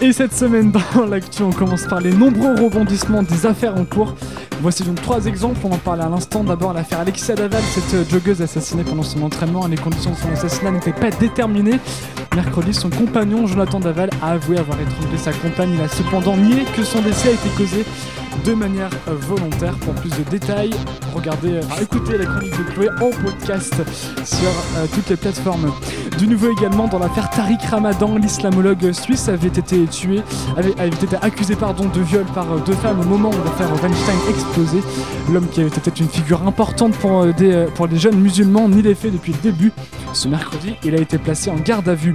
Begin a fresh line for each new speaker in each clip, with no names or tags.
Et cette semaine dans l'actu, on commence par les nombreux rebondissements des affaires en cours. Voici donc trois exemples, on en parlait à l'instant. D'abord l'affaire Alexia Daval, cette euh, joggeuse assassinée pendant son entraînement. Les conditions de son assassinat n'étaient pas déterminées. Mercredi, son compagnon Jonathan Daval a avoué avoir étranglé sa compagne. Il a cependant nié que son décès a été causé de manière euh, volontaire. Pour plus de détails, regardez, euh, écoutez la chronique de Chloé en podcast sur toutes les plateformes. Du nouveau également dans l'affaire Tariq Ramadan, l'islamologue suisse avait été tué, avait, été accusé pardon, de viol par deux femmes au moment où l'affaire Weinstein explosait. L'homme qui avait été une figure importante pour, euh, des, euh, pour les jeunes musulmans n'y l'est fait depuis le début. Ce mercredi, il a été placé en garde à vue.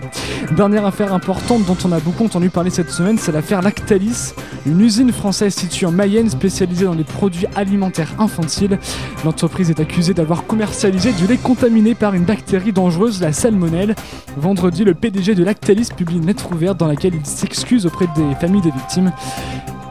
Dernière affaire importante dont on a beaucoup entendu parler cette semaine, c'est l'affaire Lactalis, une usine française située en Spécialisée dans les produits alimentaires infantiles. L'entreprise est accusée d'avoir commercialisé du lait contaminé par une bactérie dangereuse, la salmonelle. Vendredi, le PDG de Lactalis publie une lettre ouverte dans laquelle il s'excuse auprès des familles des victimes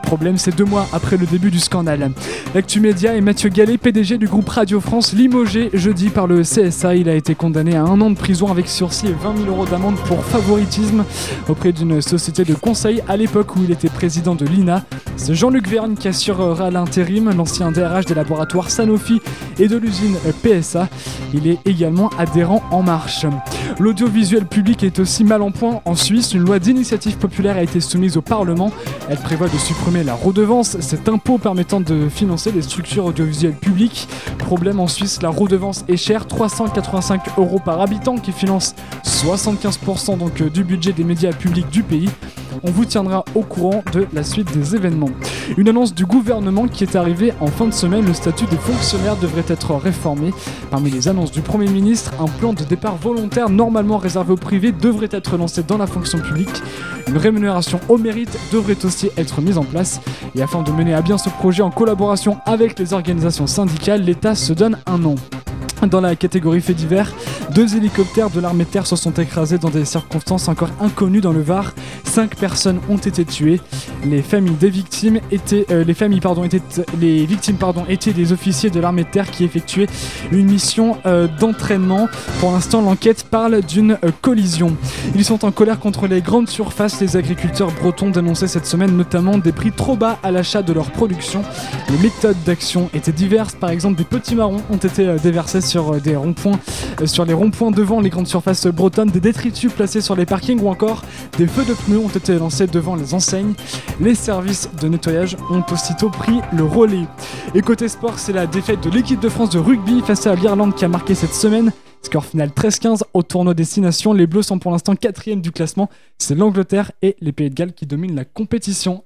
problème, c'est deux mois après le début du scandale. L'actu média est Mathieu Gallet, PDG du groupe Radio France, limogé jeudi par le CSA. Il a été condamné à un an de prison avec sursis et 20 000 euros d'amende pour favoritisme auprès d'une société de conseil à l'époque où il était président de l'INA. C'est Jean-Luc Verne qui assurera l'intérim, l'ancien DRH des laboratoires Sanofi et de l'usine PSA. Il est également adhérent En Marche. L'audiovisuel public est aussi mal en point en Suisse. Une loi d'initiative populaire a été soumise au Parlement. Elle prévoit de supprimer la redevance, cet impôt permettant de financer les structures audiovisuelles publiques. Problème en Suisse, la redevance est chère, 385 euros par habitant qui finance 75% donc euh, du budget des médias publics du pays. On vous tiendra au courant de la suite des événements. Une annonce du gouvernement qui est arrivée en fin de semaine, le statut des fonctionnaires devrait être réformé. Parmi les annonces du Premier ministre, un plan de départ volontaire normalement réservé au privé devrait être lancé dans la fonction publique. Une rémunération au mérite devrait aussi être mise en place. Et afin de mener à bien ce projet en collaboration avec les organisations syndicales, l'État se donne un an. Dans la catégorie fait divers, deux hélicoptères de l'armée de terre se sont écrasés dans des circonstances encore inconnues dans le Var. Cinq personnes ont été tuées. Les familles des victimes étaient, euh, les familles pardon étaient, les victimes pardon étaient des officiers de l'armée de terre qui effectuaient une mission euh, d'entraînement. Pour l'instant, l'enquête parle d'une euh, collision. Ils sont en colère contre les grandes surfaces. Les agriculteurs bretons dénonçaient cette semaine notamment des prix trop bas à l'achat de leur production. Les méthodes d'action étaient diverses. Par exemple, des petits marrons ont été déversés sur euh, euh, sur les ronds-points devant les grandes surfaces bretonnes, des détritus placés sur les parkings ou encore des feux de pneus ont été lancés devant les enseignes. Les services de nettoyage ont aussitôt pris le relais. Et côté sport, c'est la défaite de l'équipe de France de rugby face à l'Irlande qui a marqué cette semaine. Score final 13-15 au tournoi Destination. Les Bleus sont pour l'instant quatrième du classement. C'est l'Angleterre et les Pays de Galles qui dominent la compétition.